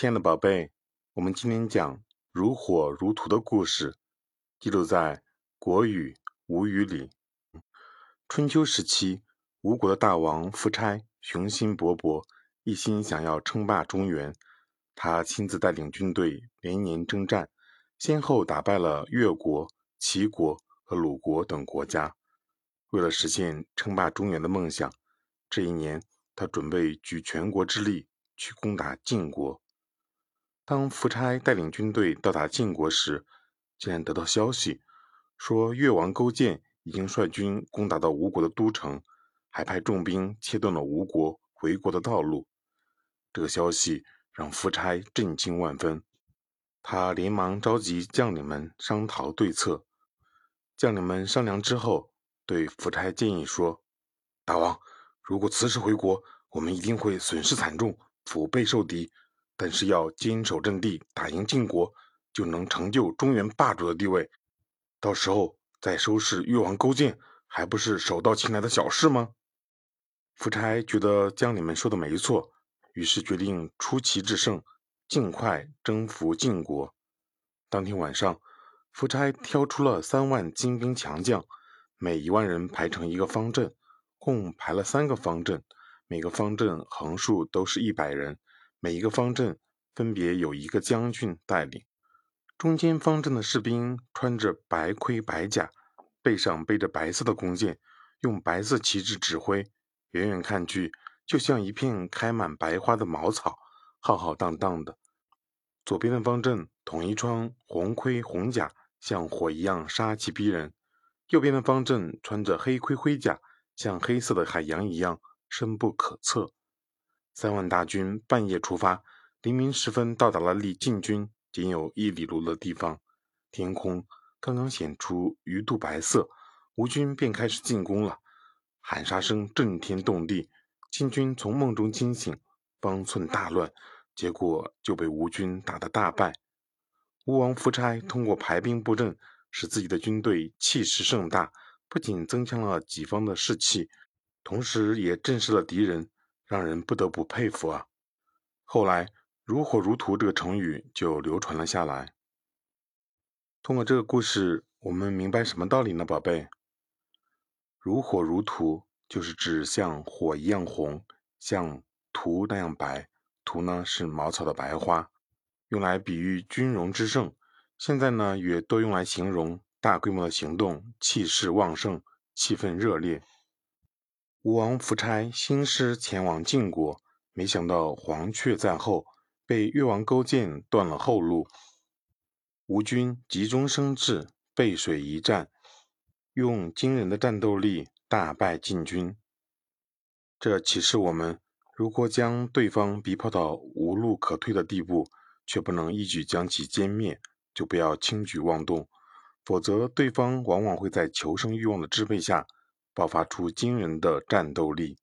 亲爱的宝贝，我们今天讲如火如荼的故事，记录在《国语·吴语》里。春秋时期，吴国的大王夫差雄心勃勃，一心想要称霸中原。他亲自带领军队连年征战，先后打败了越国、齐国和鲁国等国家。为了实现称霸中原的梦想，这一年他准备举全国之力去攻打晋国。当夫差带领军队到达晋国时，竟然得到消息，说越王勾践已经率军攻打到吴国的都城，还派重兵切断了吴国回国的道路。这个消息让夫差震惊万分，他连忙召集将领们商讨对策。将领们商量之后，对夫差建议说：“大王，如果此时回国，我们一定会损失惨重，腹背受敌。”但是要坚守阵地，打赢晋国，就能成就中原霸主的地位。到时候再收拾越王勾践，还不是手到擒来的小事吗？夫差觉得将领们说的没错，于是决定出奇制胜，尽快征服晋国。当天晚上，夫差挑出了三万精兵强将，每一万人排成一个方阵，共排了三个方阵，每个方阵横竖都是一百人。每一个方阵分别有一个将军带领，中间方阵的士兵穿着白盔白甲，背上背着白色的弓箭，用白色旗帜指挥，远远看去就像一片开满白花的茅草，浩浩荡荡的。左边的方阵统一穿红盔红甲，像火一样杀气逼人；右边的方阵穿着黑盔灰甲，像黑色的海洋一样深不可测。三万大军半夜出发，黎明时分到达了离晋军仅有一里路的地方。天空刚刚显出鱼肚白色，吴军便开始进攻了。喊杀声震天动地，晋军从梦中惊醒，方寸大乱，结果就被吴军打得大败。吴王夫差通过排兵布阵，使自己的军队气势盛大，不仅增强了己方的士气，同时也震慑了敌人。让人不得不佩服啊！后来“如火如荼”这个成语就流传了下来。通过这个故事，我们明白什么道理呢，宝贝？“如火如荼”就是指像火一样红，像荼那样白。荼呢是茅草的白花，用来比喻军容之盛。现在呢也多用来形容大规模的行动，气势旺盛，气氛热烈。吴王夫差兴师前往晋国，没想到黄雀在后，被越王勾践断了后路。吴军急中生智，背水一战，用惊人的战斗力大败晋军。这启示我们：如果将对方逼迫到无路可退的地步，却不能一举将其歼灭，就不要轻举妄动，否则对方往往会在求生欲望的支配下。爆发出惊人的战斗力。